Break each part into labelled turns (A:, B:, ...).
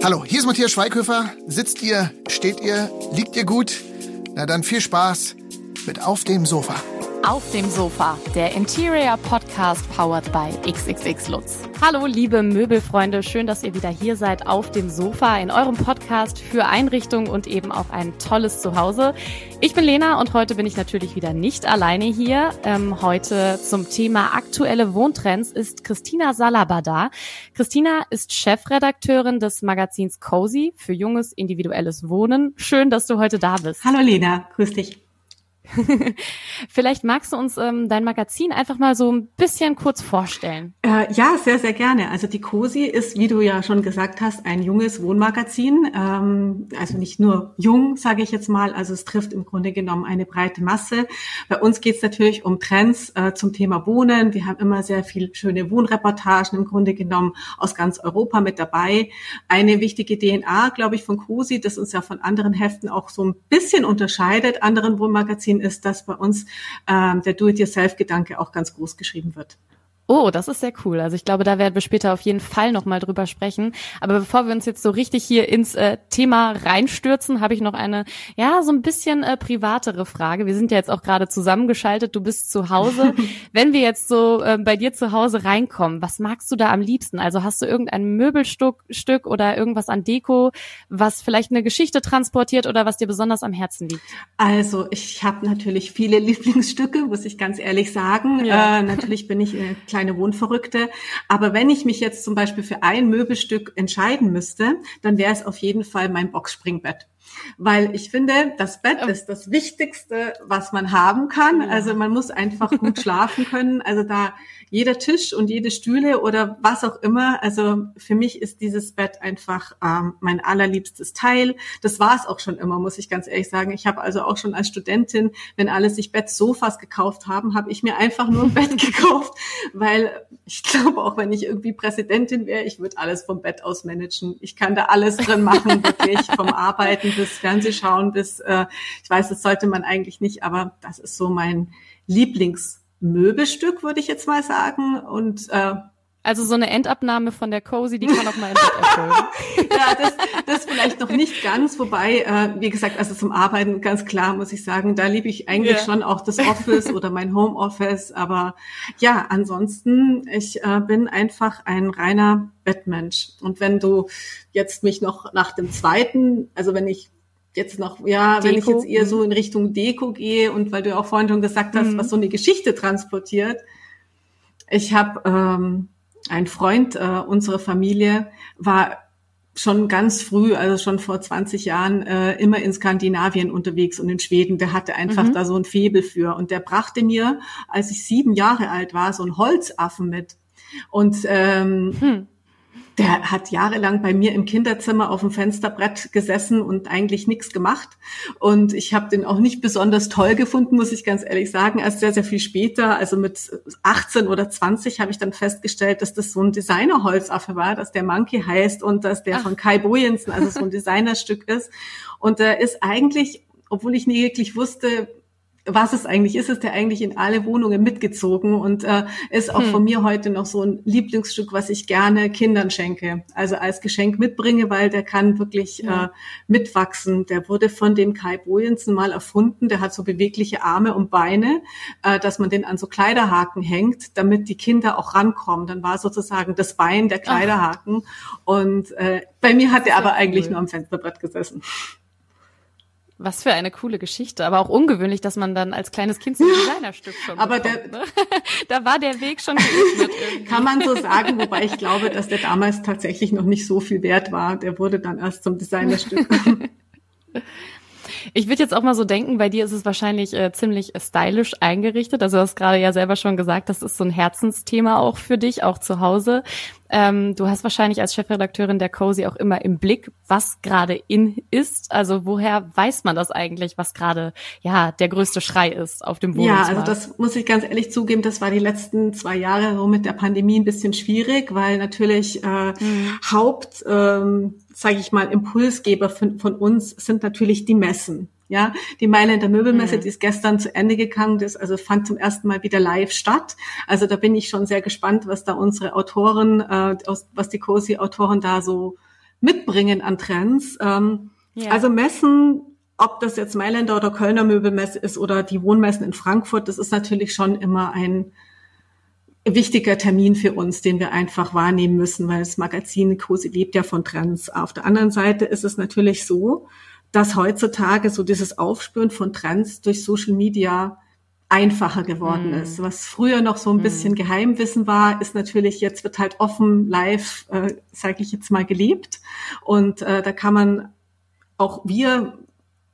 A: Hallo, hier ist Matthias Schweighöfer. Sitzt ihr, steht ihr, liegt ihr gut? Na dann viel Spaß mit Auf dem Sofa.
B: Auf dem Sofa, der Interior Podcast powered by XXX Lutz. Hallo, liebe Möbelfreunde, schön, dass ihr wieder hier seid auf dem Sofa in eurem Podcast für Einrichtung und eben auch ein tolles Zuhause. Ich bin Lena und heute bin ich natürlich wieder nicht alleine hier. Ähm, heute zum Thema aktuelle Wohntrends ist Christina Salaba da. Christina ist Chefredakteurin des Magazins Cozy für junges individuelles Wohnen. Schön, dass du heute da bist.
C: Hallo Lena, grüß dich.
B: Vielleicht magst du uns ähm, dein Magazin einfach mal so ein bisschen kurz vorstellen.
C: Äh, ja, sehr, sehr gerne. Also die COSI ist, wie du ja schon gesagt hast, ein junges Wohnmagazin. Ähm, also nicht nur jung, sage ich jetzt mal. Also es trifft im Grunde genommen eine breite Masse. Bei uns geht es natürlich um Trends äh, zum Thema Wohnen. Wir haben immer sehr viel schöne Wohnreportagen im Grunde genommen aus ganz Europa mit dabei. Eine wichtige DNA, glaube ich, von COSI, das uns ja von anderen Heften auch so ein bisschen unterscheidet, anderen Wohnmagazinen, ist, dass bei uns ähm, der Do-it-yourself-Gedanke auch ganz groß geschrieben wird.
B: Oh, das ist sehr cool. Also ich glaube, da werden wir später auf jeden Fall nochmal drüber sprechen. Aber bevor wir uns jetzt so richtig hier ins äh, Thema reinstürzen, habe ich noch eine, ja, so ein bisschen äh, privatere Frage. Wir sind ja jetzt auch gerade zusammengeschaltet. Du bist zu Hause. Wenn wir jetzt so äh, bei dir zu Hause reinkommen, was magst du da am liebsten? Also hast du irgendein Möbelstück Stück oder irgendwas an Deko, was vielleicht eine Geschichte transportiert oder was dir besonders am Herzen liegt?
C: Also ich habe natürlich viele Lieblingsstücke, muss ich ganz ehrlich sagen. Ja. Äh, natürlich bin ich äh, kleine Wohnverrückte. Aber wenn ich mich jetzt zum Beispiel für ein Möbelstück entscheiden müsste, dann wäre es auf jeden Fall mein Boxspringbett. Weil ich finde, das Bett ist das Wichtigste, was man haben kann. Also man muss einfach gut schlafen können. Also da jeder Tisch und jede Stühle oder was auch immer. Also für mich ist dieses Bett einfach ähm, mein allerliebstes Teil. Das war es auch schon immer, muss ich ganz ehrlich sagen. Ich habe also auch schon als Studentin, wenn alle sich Bettsofas gekauft haben, habe ich mir einfach nur ein Bett gekauft, weil ich glaube, auch wenn ich irgendwie Präsidentin wäre, ich würde alles vom Bett aus managen. Ich kann da alles drin machen, wirklich vom Arbeiten bis Fernsehschauen bis, äh, ich weiß, das sollte man eigentlich nicht, aber das ist so mein Lieblings Möbelstück, würde ich jetzt mal sagen. Und äh,
B: also so eine Endabnahme von der Cozy, die kann auch mal in Bett erfüllen.
C: ja, das, das vielleicht noch nicht ganz, wobei, äh, wie gesagt, also zum Arbeiten ganz klar muss ich sagen, da liebe ich eigentlich ja. schon auch das Office oder mein Homeoffice. Aber ja, ansonsten, ich äh, bin einfach ein reiner Bettmensch. Und wenn du jetzt mich noch nach dem zweiten, also wenn ich jetzt noch, ja, Deko. wenn ich jetzt eher so in Richtung Deko gehe und weil du auch vorhin schon gesagt hast, mhm. was so eine Geschichte transportiert. Ich habe ähm, ein Freund, äh, unsere Familie war schon ganz früh, also schon vor 20 Jahren, äh, immer in Skandinavien unterwegs und in Schweden. Der hatte einfach mhm. da so ein Febel für. Und der brachte mir, als ich sieben Jahre alt war, so einen Holzaffen mit. Und ähm, hm der hat jahrelang bei mir im Kinderzimmer auf dem Fensterbrett gesessen und eigentlich nichts gemacht. Und ich habe den auch nicht besonders toll gefunden, muss ich ganz ehrlich sagen. Erst sehr, sehr viel später, also mit 18 oder 20, habe ich dann festgestellt, dass das so ein Designerholzaffe war, dass der Monkey heißt und dass der Ach. von Kai Bojensen, also so ein Designerstück ist. Und der ist eigentlich obwohl ich nie wirklich wusste, was es eigentlich ist, ist der eigentlich in alle Wohnungen mitgezogen und äh, ist auch hm. von mir heute noch so ein Lieblingsstück, was ich gerne Kindern schenke. Also als Geschenk mitbringe, weil der kann wirklich ja. äh, mitwachsen. Der wurde von dem Kai Bojensen mal erfunden. Der hat so bewegliche Arme und Beine, äh, dass man den an so Kleiderhaken hängt, damit die Kinder auch rankommen. Dann war sozusagen das Bein der Kleiderhaken. Ach. Und äh, bei mir hat er aber cool. eigentlich nur am Fensterbrett gesessen.
B: Was für eine coole Geschichte, aber auch ungewöhnlich, dass man dann als kleines Kind so ein Designerstück schon Aber bekommt, der, ne? da war der Weg schon geöffnet
C: irgendwie. Kann man so sagen, wobei ich glaube, dass der damals tatsächlich noch nicht so viel wert war. Der wurde dann erst zum Designerstück.
B: Ich würde jetzt auch mal so denken, bei dir ist es wahrscheinlich äh, ziemlich stylisch eingerichtet. Also du hast gerade ja selber schon gesagt, das ist so ein Herzensthema auch für dich, auch zu Hause. Ähm, du hast wahrscheinlich als Chefredakteurin der Cozy auch immer im Blick, was gerade in ist. Also woher weiß man das eigentlich, was gerade ja der größte Schrei ist auf dem Wohnungsmarkt?
C: Ja, also das muss ich ganz ehrlich zugeben, das war die letzten zwei Jahre so mit der Pandemie ein bisschen schwierig, weil natürlich äh, mhm. Haupt, ähm, sage ich mal, Impulsgeber von, von uns sind natürlich die Messen. Ja, die Mailänder Möbelmesse, mhm. die ist gestern zu Ende gegangen, das also fand zum ersten Mal wieder live statt. Also da bin ich schon sehr gespannt, was da unsere Autoren, äh, was die COSI-Autoren da so mitbringen an Trends. Ähm, ja. Also Messen, ob das jetzt Mailänder oder Kölner Möbelmesse ist oder die Wohnmessen in Frankfurt, das ist natürlich schon immer ein wichtiger Termin für uns, den wir einfach wahrnehmen müssen, weil das Magazin Cosi lebt ja von Trends. Auf der anderen Seite ist es natürlich so, dass heutzutage so dieses Aufspüren von Trends durch Social Media einfacher geworden mm. ist. Was früher noch so ein mm. bisschen Geheimwissen war, ist natürlich jetzt wird halt offen, live, äh, sage ich jetzt mal, gelebt. Und äh, da kann man auch wir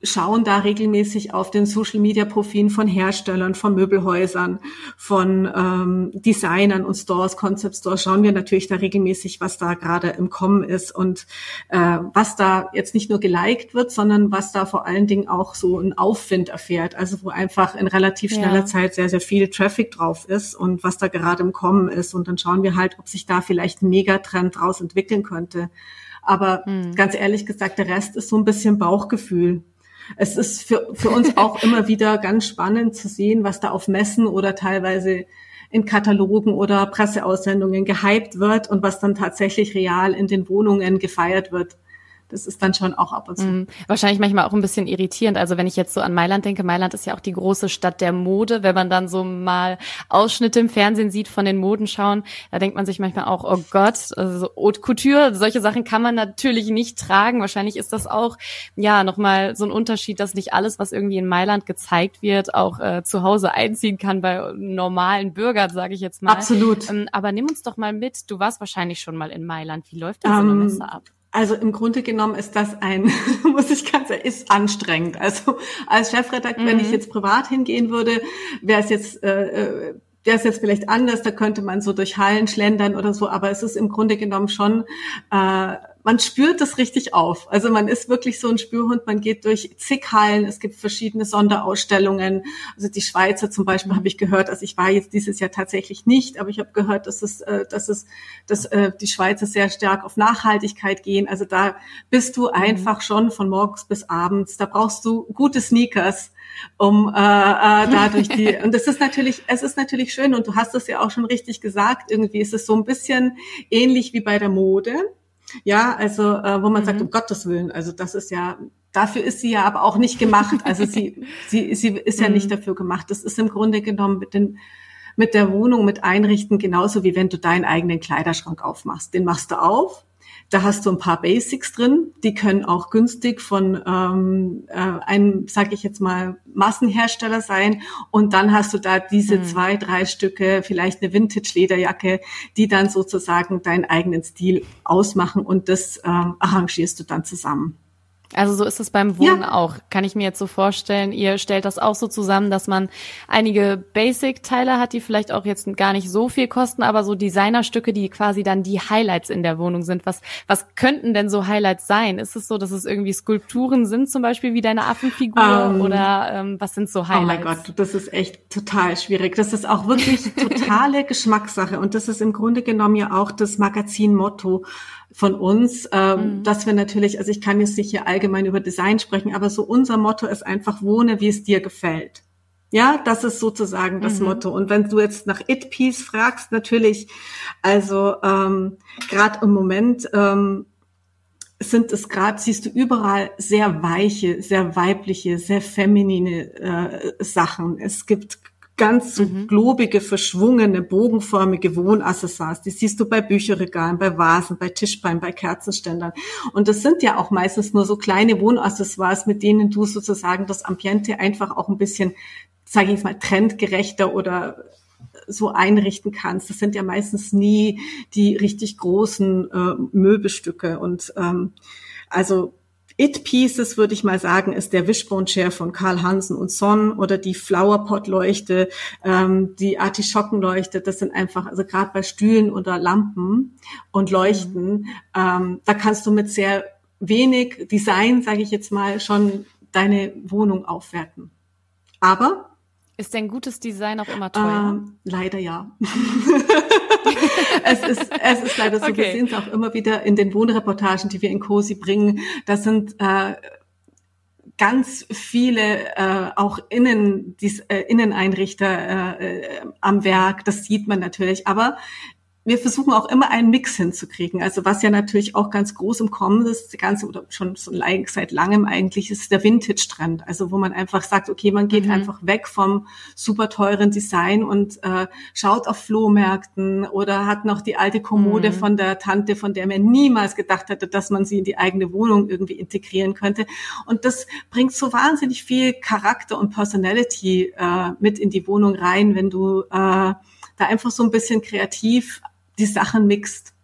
C: schauen da regelmäßig auf den Social-Media-Profilen von Herstellern, von Möbelhäusern, von ähm, Designern und Stores, Concept Stores, schauen wir natürlich da regelmäßig, was da gerade im Kommen ist und äh, was da jetzt nicht nur geliked wird, sondern was da vor allen Dingen auch so ein Aufwind erfährt, also wo einfach in relativ schneller ja. Zeit sehr, sehr viel Traffic drauf ist und was da gerade im Kommen ist. Und dann schauen wir halt, ob sich da vielleicht ein Megatrend draus entwickeln könnte. Aber hm. ganz ehrlich gesagt, der Rest ist so ein bisschen Bauchgefühl es ist für, für uns auch immer wieder ganz spannend zu sehen, was da auf Messen oder teilweise in Katalogen oder Presseaussendungen gehypt wird und was dann tatsächlich real in den Wohnungen gefeiert wird das ist dann schon auch ab und zu. Mhm.
B: Wahrscheinlich manchmal auch ein bisschen irritierend. Also wenn ich jetzt so an Mailand denke, Mailand ist ja auch die große Stadt der Mode. Wenn man dann so mal Ausschnitte im Fernsehen sieht von den Modenschauen, da denkt man sich manchmal auch, oh Gott, also so Haute Couture, solche Sachen kann man natürlich nicht tragen. Wahrscheinlich ist das auch, ja, nochmal so ein Unterschied, dass nicht alles, was irgendwie in Mailand gezeigt wird, auch äh, zu Hause einziehen kann bei normalen Bürgern, sage ich jetzt mal.
C: Absolut.
B: Ähm, aber nimm uns doch mal mit. Du warst wahrscheinlich schon mal in Mailand. Wie läuft das um, so eine ähm, Messe ab?
C: Also im Grunde genommen ist das ein, muss ich ganz sagen, ist anstrengend. Also als Chefredakteur, mhm. wenn ich mhm. jetzt privat hingehen würde, wäre es jetzt, äh, äh wäre es jetzt vielleicht anders, da könnte man so durch Hallen schlendern oder so, aber es ist im Grunde genommen schon äh, man spürt das richtig auf. Also man ist wirklich so ein Spürhund, man geht durch zig Hallen, es gibt verschiedene Sonderausstellungen. Also die Schweizer zum Beispiel habe ich gehört, also ich war jetzt dieses Jahr tatsächlich nicht, aber ich habe gehört, dass es, äh, dass es, dass äh, die Schweizer sehr stark auf Nachhaltigkeit gehen. Also da bist du mhm. einfach schon von morgens bis abends. Da brauchst du gute Sneakers um äh, äh, dadurch die und das ist natürlich es ist natürlich schön und du hast es ja auch schon richtig gesagt irgendwie ist es so ein bisschen ähnlich wie bei der Mode ja, also äh, wo man mhm. sagt, um Gottes Willen, also das ist ja, dafür ist sie ja aber auch nicht gemacht. Also sie, sie, sie ist ja nicht mhm. dafür gemacht. Das ist im Grunde genommen mit den mit der Wohnung, mit Einrichten genauso wie wenn du deinen eigenen Kleiderschrank aufmachst. Den machst du auf da hast du ein paar Basics drin, die können auch günstig von ähm, äh, einem, sage ich jetzt mal, Massenhersteller sein. Und dann hast du da diese mhm. zwei, drei Stücke, vielleicht eine Vintage-Lederjacke, die dann sozusagen deinen eigenen Stil ausmachen und das äh, arrangierst du dann zusammen.
B: Also so ist es beim Wohnen ja. auch. Kann ich mir jetzt so vorstellen, ihr stellt das auch so zusammen, dass man einige Basic-Teile hat, die vielleicht auch jetzt gar nicht so viel kosten, aber so Designerstücke, die quasi dann die Highlights in der Wohnung sind. Was, was könnten denn so Highlights sein? Ist es so, dass es irgendwie Skulpturen sind, zum Beispiel wie deine Affenfigur um, ähm, oder ähm, was sind so Highlights? Oh mein
C: Gott, das ist echt total schwierig. Das ist auch wirklich totale Geschmackssache und das ist im Grunde genommen ja auch das Magazin-Motto von uns, ähm, mhm. dass wir natürlich, also ich kann jetzt nicht hier allgemein über Design sprechen, aber so unser Motto ist einfach wohne, wie es dir gefällt. Ja, das ist sozusagen das mhm. Motto. Und wenn du jetzt nach It Piece fragst, natürlich, also ähm, gerade im Moment ähm, sind es gerade, siehst du überall sehr weiche, sehr weibliche, sehr feminine äh, Sachen. Es gibt ganz so mhm. globige, verschwungene, bogenförmige Wohnaccessoires. Die siehst du bei Bücherregalen, bei Vasen, bei Tischbeinen, bei Kerzenständern. Und das sind ja auch meistens nur so kleine Wohnaccessoires, mit denen du sozusagen das Ambiente einfach auch ein bisschen, sage ich jetzt mal, trendgerechter oder so einrichten kannst. Das sind ja meistens nie die richtig großen äh, Möbelstücke. Und ähm, also It Pieces, würde ich mal sagen, ist der Wishbone Chair von Karl Hansen und Son oder die Flowerpot Leuchte, ähm, die Artischockenleuchte. Das sind einfach, also gerade bei Stühlen oder Lampen und Leuchten, mhm. ähm, da kannst du mit sehr wenig Design, sage ich jetzt mal, schon deine Wohnung aufwerten. Aber
B: ist denn gutes Design auch immer teuer?
C: Ähm, leider ja. es, ist, es ist leider so. Okay. Wir sehen es auch immer wieder in den Wohnreportagen, die wir in COSI bringen. Das sind äh, ganz viele äh, auch Innen, dies, äh, Inneneinrichter äh, äh, am Werk. Das sieht man natürlich. Aber wir versuchen auch immer einen Mix hinzukriegen. Also was ja natürlich auch ganz groß im Kommen ist, die ganze oder schon so seit langem eigentlich, ist der Vintage-Trend. Also wo man einfach sagt, okay, man geht mhm. einfach weg vom super teuren Design und äh, schaut auf Flohmärkten oder hat noch die alte Kommode mhm. von der Tante, von der man niemals gedacht hätte, dass man sie in die eigene Wohnung irgendwie integrieren könnte. Und das bringt so wahnsinnig viel Charakter und Personality äh, mit in die Wohnung rein, wenn du äh, da einfach so ein bisschen kreativ die Sachen mixt.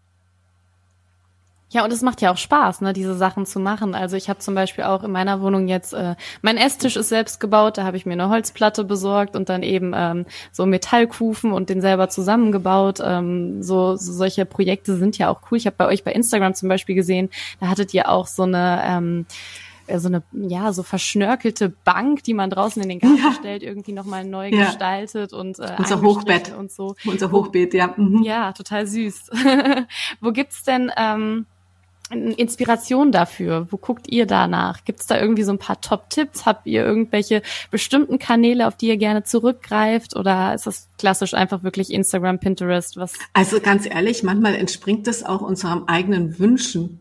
B: Ja, und es macht ja auch Spaß, ne, diese Sachen zu machen. Also ich habe zum Beispiel auch in meiner Wohnung jetzt, äh, mein Esstisch ist selbst gebaut, da habe ich mir eine Holzplatte besorgt und dann eben ähm, so Metallkufen und den selber zusammengebaut. Ähm, so, so solche Projekte sind ja auch cool. Ich habe bei euch bei Instagram zum Beispiel gesehen, da hattet ihr auch so eine ähm, äh, so eine, ja, so verschnörkelte Bank, die man draußen in den Garten ja. stellt, irgendwie nochmal neu ja. gestaltet und äh,
C: unser Hochbett
B: und so.
C: Unser Hochbett, ja.
B: Mhm. Ja, total süß. Wo gibt's denn ähm, Inspiration dafür? Wo guckt ihr danach? Gibt's da irgendwie so ein paar Top-Tipps? Habt ihr irgendwelche bestimmten Kanäle, auf die ihr gerne zurückgreift? Oder ist das klassisch einfach wirklich Instagram, Pinterest? Was?
C: Also ganz ehrlich, manchmal entspringt das auch unserem eigenen Wünschen.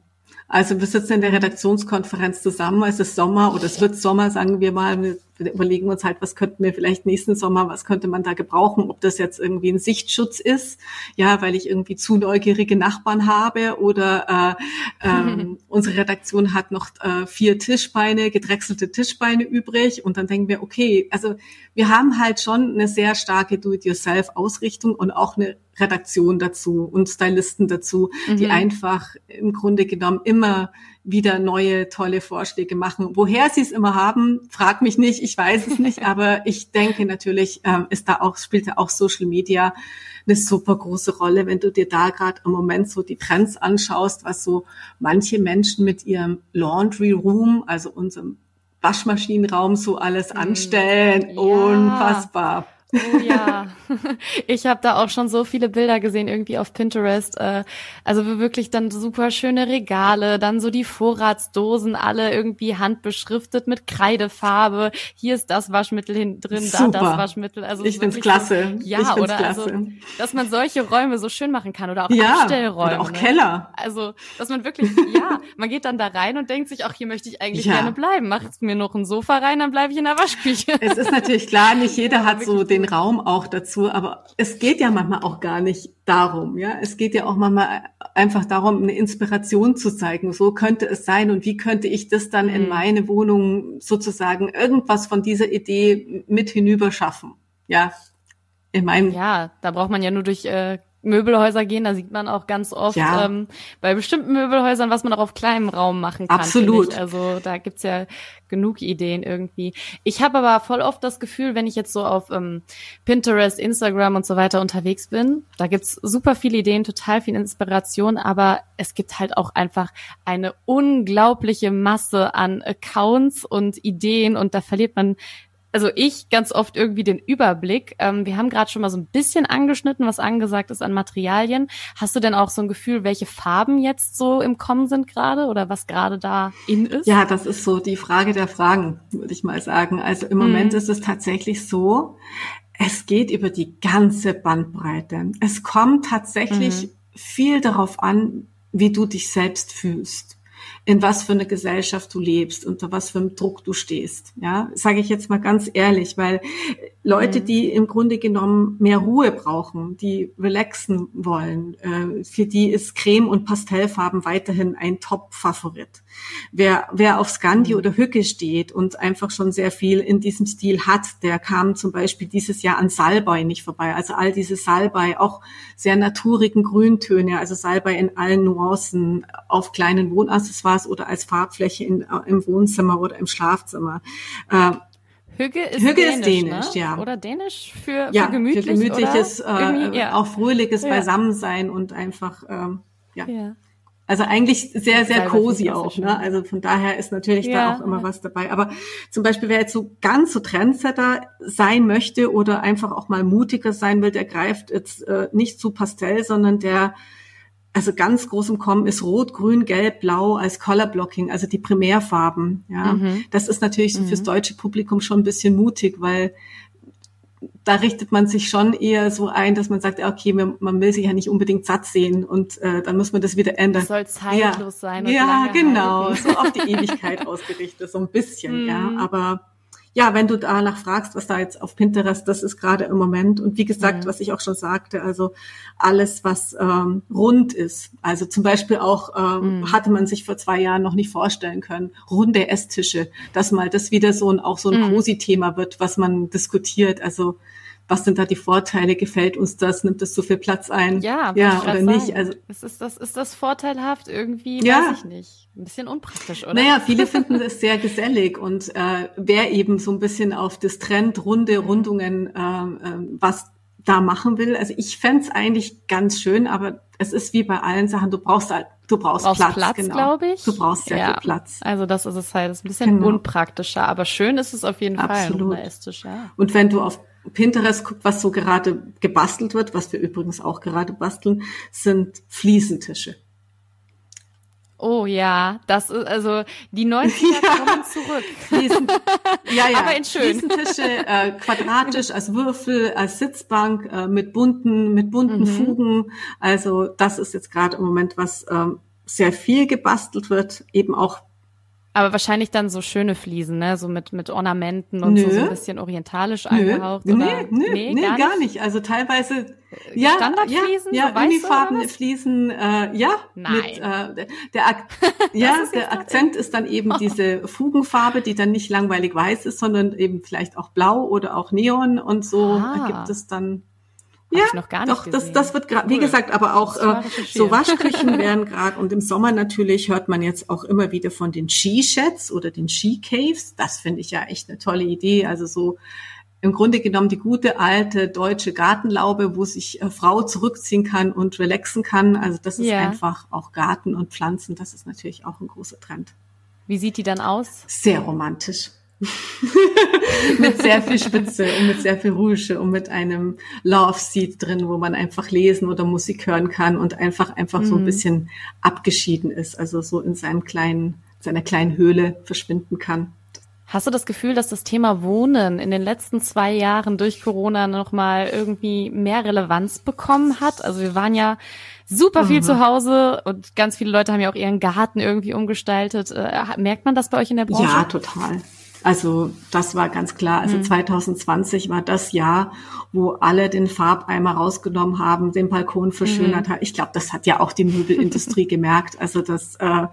C: Also wir sitzen in der Redaktionskonferenz zusammen, es ist Sommer oder es wird Sommer, sagen wir mal, wir überlegen uns halt, was könnten wir vielleicht nächsten Sommer, was könnte man da gebrauchen, ob das jetzt irgendwie ein Sichtschutz ist, ja, weil ich irgendwie zu neugierige Nachbarn habe oder äh, ähm, unsere Redaktion hat noch äh, vier Tischbeine, gedrechselte Tischbeine übrig und dann denken wir, okay, also wir haben halt schon eine sehr starke Do-it-yourself-Ausrichtung und auch eine Redaktion dazu und Stylisten dazu, mhm. die einfach im Grunde genommen immer wieder neue tolle Vorschläge machen. Woher sie es immer haben, frag mich nicht, ich weiß es nicht, aber ich denke natürlich ähm, ist da auch spielt da auch Social Media eine super große Rolle, wenn du dir da gerade im Moment so die Trends anschaust, was so manche Menschen mit ihrem Laundry Room, also unserem Waschmaschinenraum so alles mhm. anstellen, ja. unfassbar.
B: Oh ja, ich habe da auch schon so viele Bilder gesehen irgendwie auf Pinterest. Äh, also wirklich dann super schöne Regale, dann so die Vorratsdosen, alle irgendwie handbeschriftet mit Kreidefarbe. Hier ist das Waschmittel hin drin,
C: super.
B: da das Waschmittel.
C: Also ich find's klasse.
B: So, ja, oder
C: klasse.
B: Also, dass man solche Räume so schön machen kann oder auch ja, Abstellräume.
C: Oder auch ne? Keller.
B: Also, dass man wirklich, ja, man geht dann da rein und denkt sich, ach, hier möchte ich eigentlich ja. gerne bleiben. Macht mir noch ein Sofa rein, dann bleibe ich in der Waschküche.
C: Es ist natürlich klar, nicht jeder hat so den den Raum auch dazu, aber es geht ja manchmal auch gar nicht darum, ja. Es geht ja auch manchmal einfach darum, eine Inspiration zu zeigen. So könnte es sein und wie könnte ich das dann in mhm. meine Wohnung sozusagen irgendwas von dieser Idee mit hinüber schaffen, ja.
B: In meinem ja, da braucht man ja nur durch äh, Möbelhäuser gehen, da sieht man auch ganz oft ja. ähm, bei bestimmten Möbelhäusern, was man auch auf kleinem Raum machen kann.
C: Absolut.
B: Also da gibt's ja genug Ideen irgendwie. Ich habe aber voll oft das Gefühl, wenn ich jetzt so auf ähm, Pinterest, Instagram und so weiter unterwegs bin, da gibt's super viele Ideen, total viel Inspiration, aber es gibt halt auch einfach eine unglaubliche Masse an Accounts und Ideen und da verliert man also ich ganz oft irgendwie den Überblick. Ähm, wir haben gerade schon mal so ein bisschen angeschnitten, was angesagt ist an Materialien. Hast du denn auch so ein Gefühl, welche Farben jetzt so im Kommen sind gerade oder was gerade da in ist?
C: Ja, das ist so die Frage der Fragen, würde ich mal sagen. Also im Moment mhm. ist es tatsächlich so, es geht über die ganze Bandbreite. Es kommt tatsächlich mhm. viel darauf an, wie du dich selbst fühlst in was für eine Gesellschaft du lebst, unter was für einem Druck du stehst. Ja, sage ich jetzt mal ganz ehrlich, weil Leute, mhm. die im Grunde genommen mehr Ruhe brauchen, die relaxen wollen, äh, für die ist Creme und Pastellfarben weiterhin ein Top-Favorit. Wer, wer auf Scandi mhm. oder Hücke steht und einfach schon sehr viel in diesem Stil hat, der kam zum Beispiel dieses Jahr an Salbei nicht vorbei. Also all diese Salbei, auch sehr naturigen Grüntöne, also Salbei in allen Nuancen auf kleinen Wohnaccessoires oder als Farbfläche in, im Wohnzimmer oder im Schlafzimmer.
B: Äh, Hügge ist
C: Hügge
B: dänisch,
C: ist dänisch
B: ne?
C: ja.
B: Oder dänisch für,
C: ja,
B: für gemütlich,
C: für gemütliches,
B: äh,
C: ja. auch fröhliches. Beisammensein und einfach, ähm, ja. Also eigentlich sehr, sehr cozy auch. Ne? Also von daher ist natürlich ja, da auch immer was dabei. Aber zum Beispiel, wer jetzt so ganz so Trendsetter sein möchte oder einfach auch mal mutiger sein will, der greift jetzt äh, nicht zu Pastell, sondern der also ganz groß im Kommen ist Rot, Grün, Gelb, Blau als Color Blocking, also die Primärfarben. Ja, mhm. das ist natürlich so fürs mhm. deutsche Publikum schon ein bisschen mutig, weil da richtet man sich schon eher so ein, dass man sagt, okay, man will sich ja nicht unbedingt satt sehen und äh, dann muss man das wieder ändern. Das
B: soll zeitlos ja. sein.
C: Ja, genau, halten. so auf die Ewigkeit ausgerichtet, so ein bisschen, ja. Mhm. Aber ja, wenn du danach fragst, was da jetzt auf Pinterest, das ist gerade im Moment. Und wie gesagt, mhm. was ich auch schon sagte, also alles, was ähm, rund ist. Also zum Beispiel auch ähm, mhm. hatte man sich vor zwei Jahren noch nicht vorstellen können, runde Esstische, dass mal das wieder so ein auch so ein mhm. Cosi-Thema wird, was man diskutiert. Also was sind da die Vorteile? Gefällt uns das? Nimmt das so viel Platz ein?
B: Ja,
C: ja
B: oder nicht? Also ist, ist, das, ist das vorteilhaft irgendwie? Ja. Weiß ich nicht. Ein bisschen unpraktisch, oder?
C: Naja, viele finden es sehr gesellig und äh, wer eben so ein bisschen auf das Trend runde Rundungen äh, äh, was da machen will. Also ich fände es eigentlich ganz schön, aber es ist wie bei allen Sachen, du brauchst halt, du brauchst, brauchst Platz,
B: Platz
C: genau.
B: glaube ich.
C: Du brauchst sehr ja. viel Platz.
B: Also das ist es halt, das ist ein bisschen genau. unpraktischer, aber schön ist es auf jeden
C: Absolut.
B: Fall. Absolut. Ja.
C: Und wenn du auf Pinterest guckt, was so gerade gebastelt wird, was wir übrigens auch gerade basteln, sind Fliesentische.
B: Oh ja, das ist also die 90er ja. kommen zurück.
C: Fliesen, ja, ja. Aber in schön. Fliesentische, äh, quadratisch als Würfel, als Sitzbank, äh, mit bunten, mit bunten mhm. Fugen. Also das ist jetzt gerade im Moment, was ähm, sehr viel gebastelt wird, eben auch
B: aber wahrscheinlich dann so schöne Fliesen, ne? So mit, mit Ornamenten und so, so ein bisschen orientalisch nö. angehaucht.
C: Oder? Nee, nee, nee, gar, gar nicht. nicht. Also teilweise
B: äh, ja, Standardfliesen,
C: ja, ja Unifarbenfliesen, äh, ja.
B: Nein.
C: Mit, äh, der, Ak ja, der Akzent ist dann eben diese Fugenfarbe, die dann nicht langweilig weiß ist, sondern eben vielleicht auch blau oder auch Neon und so ah. gibt es dann ja, ich noch gar nicht doch, das, das wird gerade, cool. wie gesagt, aber auch äh, so Waschküchen werden gerade und im Sommer natürlich hört man jetzt auch immer wieder von den Ski-Sheds oder den Ski-Caves. Das finde ich ja echt eine tolle Idee. Also so im Grunde genommen die gute alte deutsche Gartenlaube, wo sich äh, Frau zurückziehen kann und relaxen kann. Also das ist ja. einfach auch Garten und Pflanzen. Das ist natürlich auch ein großer Trend.
B: Wie sieht die dann aus?
C: Sehr romantisch. mit sehr viel Spitze und mit sehr viel Rouge und mit einem Love Seat drin, wo man einfach lesen oder Musik hören kann und einfach einfach mhm. so ein mhm. bisschen abgeschieden ist, also so in seinem kleinen seiner kleinen Höhle verschwinden kann.
B: Hast du das Gefühl, dass das Thema Wohnen in den letzten zwei Jahren durch Corona nochmal irgendwie mehr Relevanz bekommen hat? Also wir waren ja super viel mhm. zu Hause und ganz viele Leute haben ja auch ihren Garten irgendwie umgestaltet. Äh, merkt man das bei euch in der Branche?
C: Ja, total. Also das war ganz klar. Also mhm. 2020 war das Jahr, wo alle den Farbeimer rausgenommen haben, den Balkon verschönert mhm. haben. Ich glaube, das hat ja auch die Möbelindustrie gemerkt. Also das äh,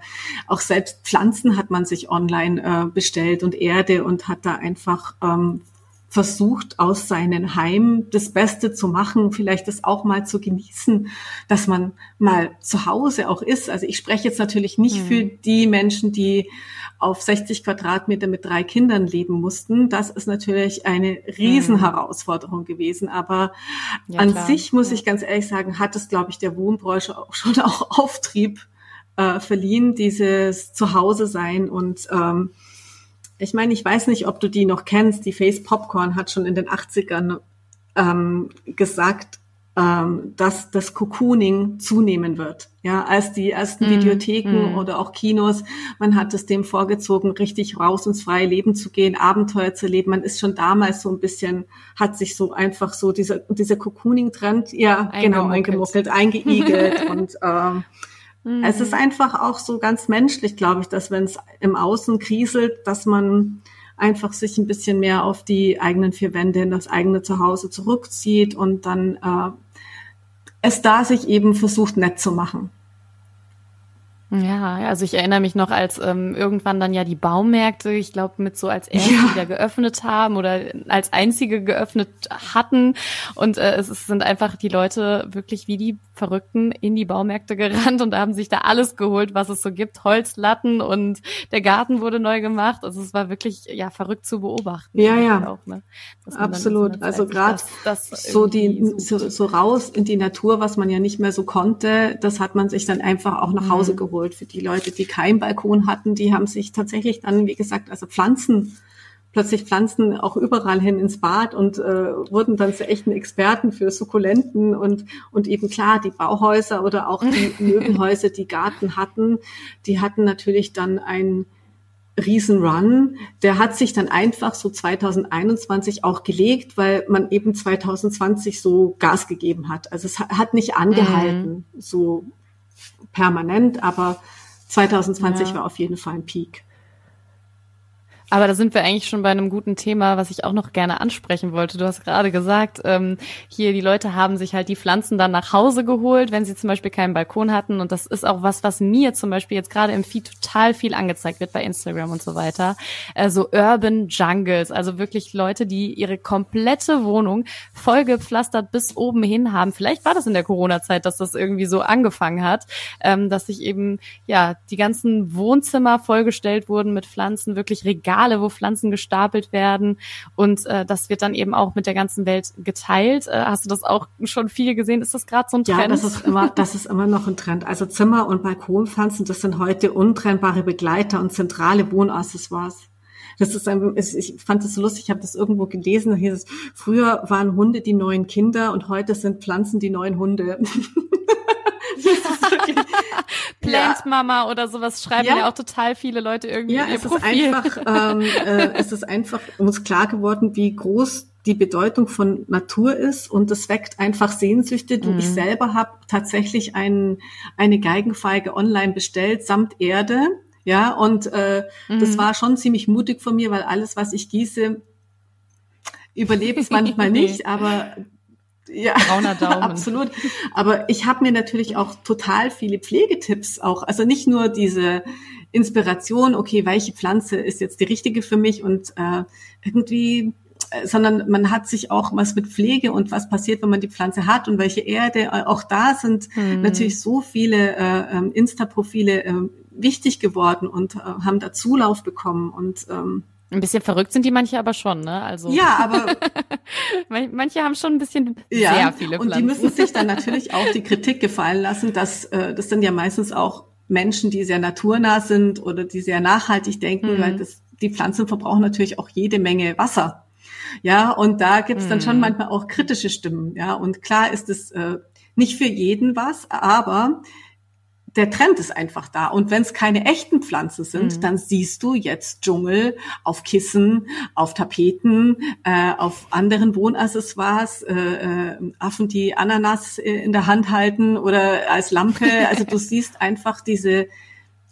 C: auch selbst Pflanzen hat man sich online äh, bestellt und Erde und hat da einfach ähm, versucht, aus seinen Heim das Beste zu machen, vielleicht das auch mal zu genießen, dass man mal zu Hause auch ist. Also ich spreche jetzt natürlich nicht mhm. für die Menschen, die auf 60 Quadratmeter mit drei Kindern leben mussten. Das ist natürlich eine Riesenherausforderung gewesen. Aber ja, an klar. sich muss ja. ich ganz ehrlich sagen, hat es, glaube ich, der Wohnbranche auch schon auch Auftrieb äh, verliehen, dieses Zuhause sein und ähm, ich meine, ich weiß nicht, ob du die noch kennst. Die Face Popcorn hat schon in den 80ern ähm, gesagt, ähm, dass das Cocooning zunehmen wird. Ja, als die ersten mm, Videotheken mm. oder auch Kinos, man hat es dem vorgezogen, richtig raus ins freie Leben zu gehen, Abenteuer zu leben. Man ist schon damals so ein bisschen, hat sich so einfach so dieser, dieser Cocooning-Trend, ja, genau, eingemuckelt, eingeigelt und ähm, mm. es ist einfach auch so ganz menschlich, glaube ich, dass wenn es im Außen kriselt, dass man einfach sich ein bisschen mehr auf die eigenen vier Wände in das eigene Zuhause zurückzieht und dann äh, es da sich eben versucht, nett zu machen.
B: Ja, also ich erinnere mich noch, als ähm, irgendwann dann ja die Baumärkte, ich glaube, mit so als erste ja. wieder geöffnet haben oder als einzige geöffnet hatten. Und äh, es sind einfach die Leute wirklich wie die Verrückten in die Baumärkte gerannt und haben sich da alles geholt, was es so gibt. Holzlatten und der Garten wurde neu gemacht. Also es war wirklich ja verrückt zu beobachten.
C: Ja, ja. Auch, ne? Absolut. Also gerade so die so, so raus in die Natur, was man ja nicht mehr so konnte, das hat man sich dann einfach auch nach Hause mhm. geholt geholt. Für die Leute, die keinen Balkon hatten, die haben sich tatsächlich dann, wie gesagt, also Pflanzen, plötzlich Pflanzen auch überall hin ins Bad und äh, wurden dann zu echten Experten für Sukkulenten und, und eben klar, die Bauhäuser oder auch die Möbelhäuser, die Garten hatten, die hatten natürlich dann ein Riesenrun, der hat sich dann einfach so 2021 auch gelegt, weil man eben 2020 so Gas gegeben hat. Also es hat nicht angehalten, mhm. so permanent, aber 2020 ja. war auf jeden Fall ein Peak.
B: Aber da sind wir eigentlich schon bei einem guten Thema, was ich auch noch gerne ansprechen wollte. Du hast gerade gesagt, ähm, hier die Leute haben sich halt die Pflanzen dann nach Hause geholt, wenn sie zum Beispiel keinen Balkon hatten. Und das ist auch was, was mir zum Beispiel jetzt gerade im Feed total viel angezeigt wird bei Instagram und so weiter. Äh, so Urban Jungles, also wirklich Leute, die ihre komplette Wohnung vollgepflastert bis oben hin haben. Vielleicht war das in der Corona-Zeit, dass das irgendwie so angefangen hat, ähm, dass sich eben ja die ganzen Wohnzimmer vollgestellt wurden mit Pflanzen, wirklich Regal Regale, wo Pflanzen gestapelt werden. Und äh, das wird dann eben auch mit der ganzen Welt geteilt. Äh, hast du das auch schon viel gesehen? Ist das gerade so ein Trend?
C: Ja, das ist immer, das ist immer noch ein Trend. Also Zimmer- und Balkonpflanzen, das sind heute untrennbare Begleiter und zentrale Wohnaccessoires. Das ist ein, ich fand das so lustig, ich habe das irgendwo gelesen, da hieß es, früher waren Hunde die neuen Kinder und heute sind Pflanzen die neuen Hunde.
B: Plant ja. Mama oder sowas schreiben ja. ja. auch total viele Leute irgendwie.
C: Ja, es ist einfach, ähm, äh, es ist einfach uns klar geworden, wie groß die Bedeutung von Natur ist und das weckt einfach Sehnsüchte. Du, mhm. ich selber habe tatsächlich ein, eine Geigenfeige online bestellt samt Erde. Ja, und äh, mhm. das war schon ziemlich mutig von mir, weil alles, was ich gieße, überlebt es manchmal nicht, aber ja, brauner Daumen. absolut. Aber ich habe mir natürlich auch total viele Pflegetipps auch, also nicht nur diese Inspiration, okay, welche Pflanze ist jetzt die richtige für mich und äh, irgendwie äh, sondern man hat sich auch was mit Pflege und was passiert, wenn man die Pflanze hat und welche Erde. Äh, auch da sind mhm. natürlich so viele äh, ähm, Insta-Profile äh, wichtig geworden und äh, haben da Zulauf bekommen und ähm,
B: ein bisschen verrückt sind die manche aber schon, ne? Also
C: ja, aber
B: manche haben schon ein bisschen ja, sehr viele
C: Pflanzen. Und die müssen sich dann natürlich auch die Kritik gefallen lassen, dass äh, das sind ja meistens auch Menschen, die sehr naturnah sind oder die sehr nachhaltig denken, mhm. weil das, die Pflanzen verbrauchen natürlich auch jede Menge Wasser. Ja, und da gibt's mhm. dann schon mhm. manchmal auch kritische Stimmen. Ja, und klar ist es äh, nicht für jeden was, aber der Trend ist einfach da. Und wenn es keine echten Pflanzen sind, mhm. dann siehst du jetzt Dschungel auf Kissen, auf Tapeten, äh, auf anderen Wohnaccessoires, äh, äh, Affen, die Ananas äh, in der Hand halten oder als Lampe. Also du siehst einfach diese,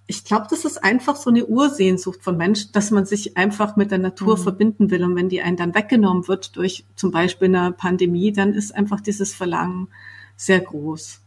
C: ich glaube, das ist einfach so eine Ursehnsucht von Menschen, dass man sich einfach mit der Natur mhm. verbinden will. Und wenn die einen dann weggenommen wird durch zum Beispiel eine Pandemie, dann ist einfach dieses Verlangen sehr groß.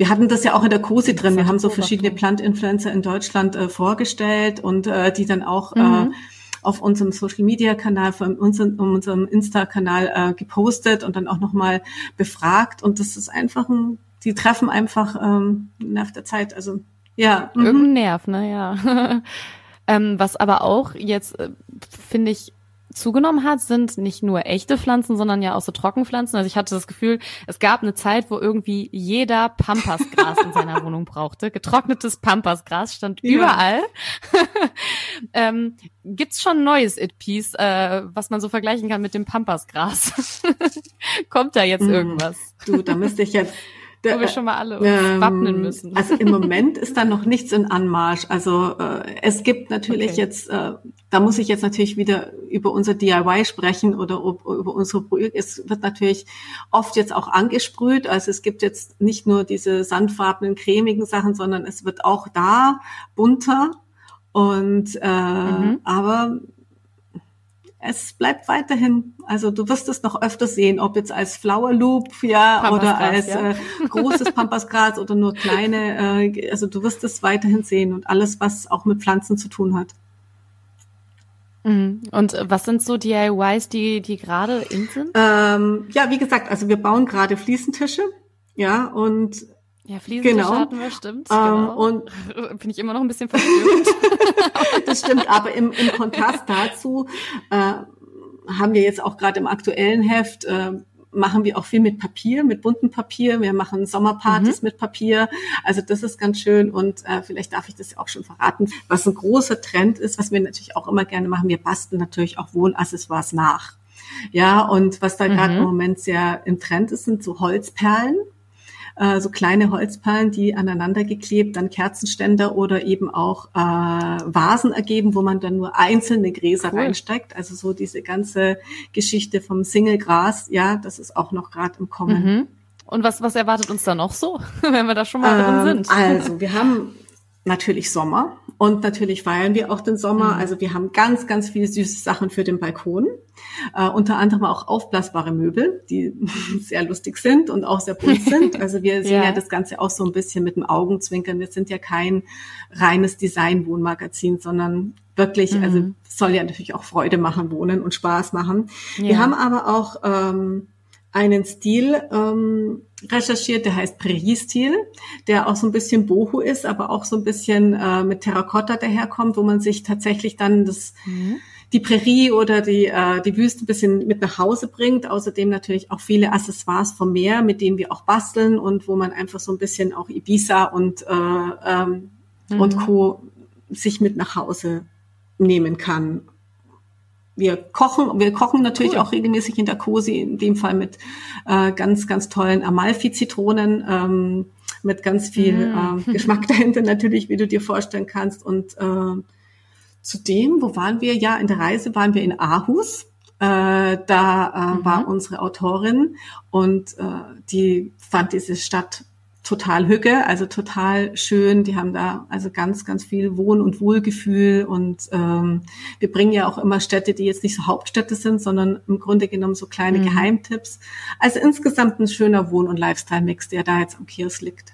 C: Wir hatten das ja auch in der COSI drin. Wir haben so verschiedene Plant-Influencer in Deutschland äh, vorgestellt und äh, die dann auch äh, mhm. äh, auf unserem Social Media Kanal, von unserem, unserem Insta-Kanal äh, gepostet und dann auch nochmal befragt. Und das ist einfach ein, die treffen einfach ähm, Nerv der Zeit. Also ja.
B: Mhm. Irgendein Nerv, ne, ja. ähm, was aber auch jetzt, äh, finde ich, zugenommen hat, sind nicht nur echte Pflanzen, sondern ja auch so Trockenpflanzen. Also ich hatte das Gefühl, es gab eine Zeit, wo irgendwie jeder Pampasgras in seiner Wohnung brauchte. Getrocknetes Pampasgras stand ja. überall. ähm, gibt's schon neues It-Piece, äh, was man so vergleichen kann mit dem Pampasgras? Kommt da jetzt mhm. irgendwas?
C: Du, da müsste ich jetzt
B: wo wir schon mal alle ähm, wappnen müssen.
C: Also im Moment ist da noch nichts in Anmarsch. Also äh, es gibt natürlich okay. jetzt, äh, da muss ich jetzt natürlich wieder über unser DIY sprechen oder ob, über unsere Projekte. Es wird natürlich oft jetzt auch angesprüht. Also es gibt jetzt nicht nur diese sandfarbenen, cremigen Sachen, sondern es wird auch da bunter. Und äh, mhm. aber es bleibt weiterhin, also du wirst es noch öfter sehen, ob jetzt als Flower Loop, ja, oder als ja. Äh, großes Pampasgras oder nur kleine, äh, also du wirst es weiterhin sehen und alles, was auch mit Pflanzen zu tun hat.
B: Mhm. Und was sind so DIYs, die, die gerade in sind?
C: Ähm, ja, wie gesagt, also wir bauen gerade Fliesentische, ja, und
B: ja, Fliesentische genau. wir, stimmt. Ähm, genau. Und bin ich immer noch ein bisschen verwirrt.
C: das stimmt, aber im, im Kontrast dazu äh, haben wir jetzt auch gerade im aktuellen Heft äh, machen wir auch viel mit Papier, mit buntem Papier. Wir machen Sommerpartys mhm. mit Papier. Also das ist ganz schön und äh, vielleicht darf ich das ja auch schon verraten. Was ein großer Trend ist, was wir natürlich auch immer gerne machen, wir basteln natürlich auch Wohnaccessoires nach. Ja, und was da mhm. gerade im Moment sehr im Trend ist, sind so Holzperlen. Äh, so kleine Holzperlen, die aneinander geklebt, dann Kerzenständer oder eben auch äh, Vasen ergeben, wo man dann nur einzelne Gräser cool. reinsteckt. Also so diese ganze Geschichte vom Single-Gras, ja, das ist auch noch gerade im Kommen. Mhm.
B: Und was, was erwartet uns da noch so, wenn wir da schon mal ähm, drin sind?
C: Also, wir haben natürlich Sommer und natürlich feiern wir auch den Sommer. Mhm. Also wir haben ganz, ganz viele süße Sachen für den Balkon. Äh, unter anderem auch aufblasbare Möbel, die sehr lustig sind und auch sehr bunt sind. Also wir sehen ja. ja. das Ganze auch so ein bisschen mit dem Augenzwinkern. Wir sind ja kein reines Design-Wohnmagazin, sondern wirklich, mhm. also soll ja natürlich auch Freude machen, wohnen und Spaß machen. Ja. Wir haben aber auch ähm, einen Stil ähm, recherchiert, der heißt Prärie-Stil, der auch so ein bisschen Boho ist, aber auch so ein bisschen äh, mit Terrakotta daherkommt, wo man sich tatsächlich dann das mhm. die Prärie oder die äh, die Wüste ein bisschen mit nach Hause bringt. Außerdem natürlich auch viele Accessoires vom Meer, mit denen wir auch basteln und wo man einfach so ein bisschen auch Ibiza und äh, ähm, mhm. und Co sich mit nach Hause nehmen kann wir kochen, wir kochen natürlich cool. auch regelmäßig in der Cosi, in dem Fall mit äh, ganz, ganz tollen Amalfi-Zitronen, ähm, mit ganz viel mm. äh, Geschmack dahinter natürlich, wie du dir vorstellen kannst. Und äh, zudem, wo waren wir? Ja, in der Reise waren wir in Aarhus. Äh, da äh, mhm. war unsere Autorin und äh, die fand diese Stadt total Hücke, also total schön. Die haben da also ganz, ganz viel Wohn- und Wohlgefühl und ähm, wir bringen ja auch immer Städte, die jetzt nicht so Hauptstädte sind, sondern im Grunde genommen so kleine mhm. Geheimtipps. Also insgesamt ein schöner Wohn- und Lifestyle-Mix, der da jetzt am Kiosk liegt.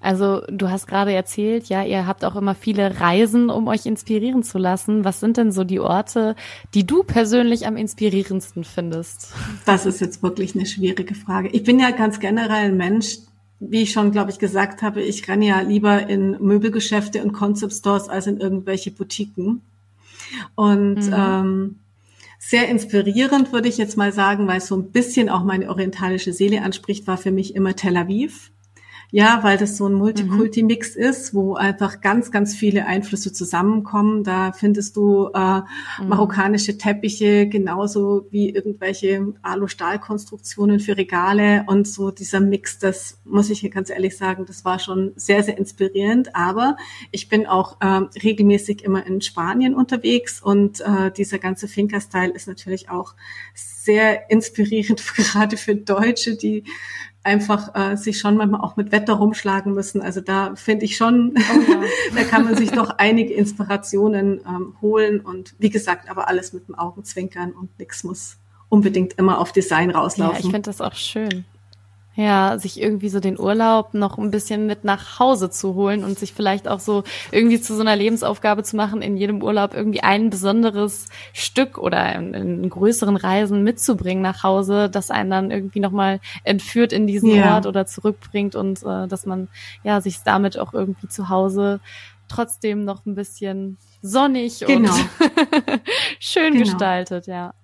B: Also du hast gerade erzählt, ja, ihr habt auch immer viele Reisen, um euch inspirieren zu lassen. Was sind denn so die Orte, die du persönlich am inspirierendsten findest?
C: Das ist jetzt wirklich eine schwierige Frage. Ich bin ja ganz generell ein Mensch, wie ich schon, glaube ich, gesagt habe, ich renne ja lieber in Möbelgeschäfte und Concept Stores als in irgendwelche Boutiquen. Und mhm. ähm, sehr inspirierend würde ich jetzt mal sagen, weil es so ein bisschen auch meine orientalische Seele anspricht, war für mich immer Tel Aviv. Ja, weil das so ein Multikulti-Mix mhm. ist, wo einfach ganz, ganz viele Einflüsse zusammenkommen. Da findest du äh, mhm. marokkanische Teppiche, genauso wie irgendwelche Alu-Stahl-Konstruktionen für Regale und so dieser Mix, das muss ich hier ganz ehrlich sagen, das war schon sehr, sehr inspirierend. Aber ich bin auch äh, regelmäßig immer in Spanien unterwegs und äh, dieser ganze Finca-Style ist natürlich auch sehr inspirierend, gerade für Deutsche, die einfach äh, sich schon manchmal auch mit Wetter rumschlagen müssen. Also da finde ich schon, oh ja. da kann man sich doch einige Inspirationen ähm, holen und wie gesagt, aber alles mit dem Augenzwinkern und nichts muss unbedingt immer auf Design rauslaufen.
B: Ja, ich finde das auch schön. Ja, sich irgendwie so den Urlaub noch ein bisschen mit nach Hause zu holen und sich vielleicht auch so irgendwie zu so einer Lebensaufgabe zu machen, in jedem Urlaub irgendwie ein besonderes Stück oder in, in größeren Reisen mitzubringen nach Hause, das einen dann irgendwie nochmal entführt in diesen ja. Ort oder zurückbringt und äh, dass man ja sich damit auch irgendwie zu Hause trotzdem noch ein bisschen sonnig genau. und schön genau. gestaltet, ja.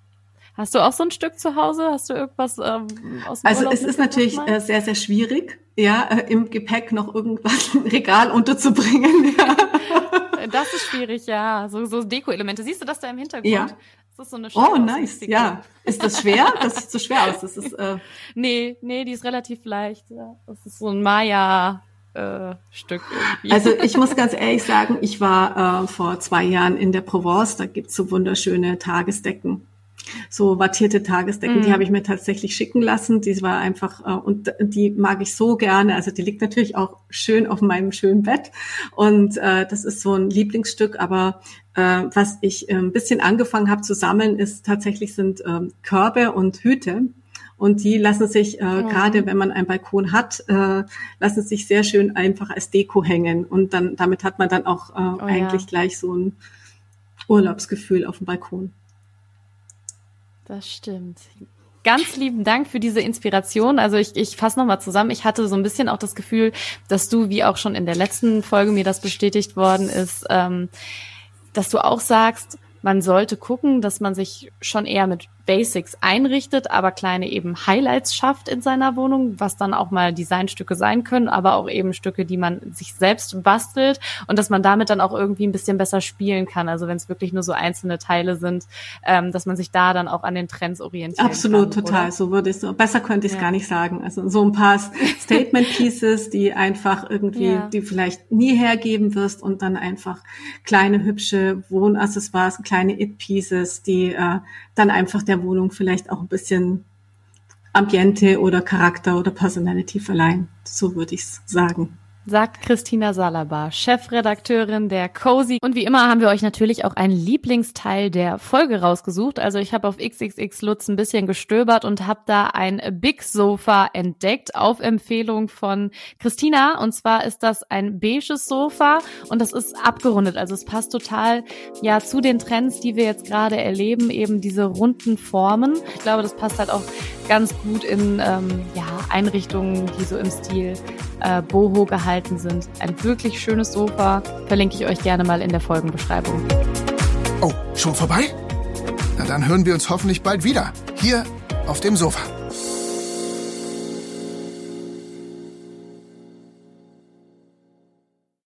B: Hast du auch so ein Stück zu Hause? Hast du irgendwas ähm,
C: aus dem Also Urlaub es ist natürlich äh, sehr, sehr schwierig, ja, äh, im Gepäck noch irgendwas im Regal unterzubringen. Ja.
B: Das ist schwierig, ja. So, so Deko-Elemente. Siehst du das da im Hintergrund?
C: Ja.
B: So eine
C: oh, nice. Ja. Ist das schwer? Das sieht so schwer aus. Das ist, äh
B: nee, nee, die ist relativ leicht. Ja. Das ist so ein Maya, äh, Stück.
C: Irgendwie. Also ich muss ganz ehrlich sagen, ich war äh, vor zwei Jahren in der Provence, da gibt's so wunderschöne Tagesdecken so wattierte Tagesdecken, mm. die mhm. habe ich mir tatsächlich schicken lassen. Die war einfach, äh, und die mag ich so gerne. Also die liegt natürlich auch schön auf meinem schönen Bett. Und äh, das ist so ein Lieblingsstück, aber äh, was ich äh, ein bisschen angefangen habe zu sammeln, ist tatsächlich sind äh, Körbe und Hüte. Und die lassen sich, äh, mhm. gerade wenn man einen Balkon hat, äh, lassen sich sehr schön einfach als Deko hängen. Und dann damit hat man dann auch äh, oh, eigentlich ja. gleich so ein Urlaubsgefühl auf dem Balkon.
B: Das stimmt. Ganz lieben Dank für diese Inspiration. Also ich, ich fasse nochmal zusammen. Ich hatte so ein bisschen auch das Gefühl, dass du, wie auch schon in der letzten Folge mir das bestätigt worden ist, ähm, dass du auch sagst, man sollte gucken, dass man sich schon eher mit Basics einrichtet, aber kleine eben Highlights schafft in seiner Wohnung, was dann auch mal Designstücke sein können, aber auch eben Stücke, die man sich selbst bastelt und dass man damit dann auch irgendwie ein bisschen besser spielen kann. Also wenn es wirklich nur so einzelne Teile sind, ähm, dass man sich da dann auch an den Trends orientiert.
C: Absolut, kann, total. Oder? So würde ich so. Besser könnte ich es ja. gar nicht sagen. Also so ein paar Statement Pieces, die einfach irgendwie, ja. die vielleicht nie hergeben wirst und dann einfach kleine hübsche Wohnaccessoires, kleine It Pieces, die äh, dann einfach der Wohnung vielleicht auch ein bisschen Ambiente oder Charakter oder Personality verleihen. So würde ich es sagen
B: sagt Christina Salaba, Chefredakteurin der Cozy. Und wie immer haben wir euch natürlich auch einen Lieblingsteil der Folge rausgesucht. Also ich habe auf XXX Lutz ein bisschen gestöbert und habe da ein Big Sofa entdeckt auf Empfehlung von Christina. Und zwar ist das ein beiges Sofa und das ist abgerundet. Also es passt total ja zu den Trends, die wir jetzt gerade erleben, eben diese runden Formen. Ich glaube, das passt halt auch ganz gut in ähm, ja, Einrichtungen, die so im Stil äh, Boho gehalten sind. Ein wirklich schönes Sofa. Verlinke ich euch gerne mal in der Folgenbeschreibung.
A: Oh, schon vorbei? Na dann hören wir uns hoffentlich bald wieder. Hier auf dem Sofa.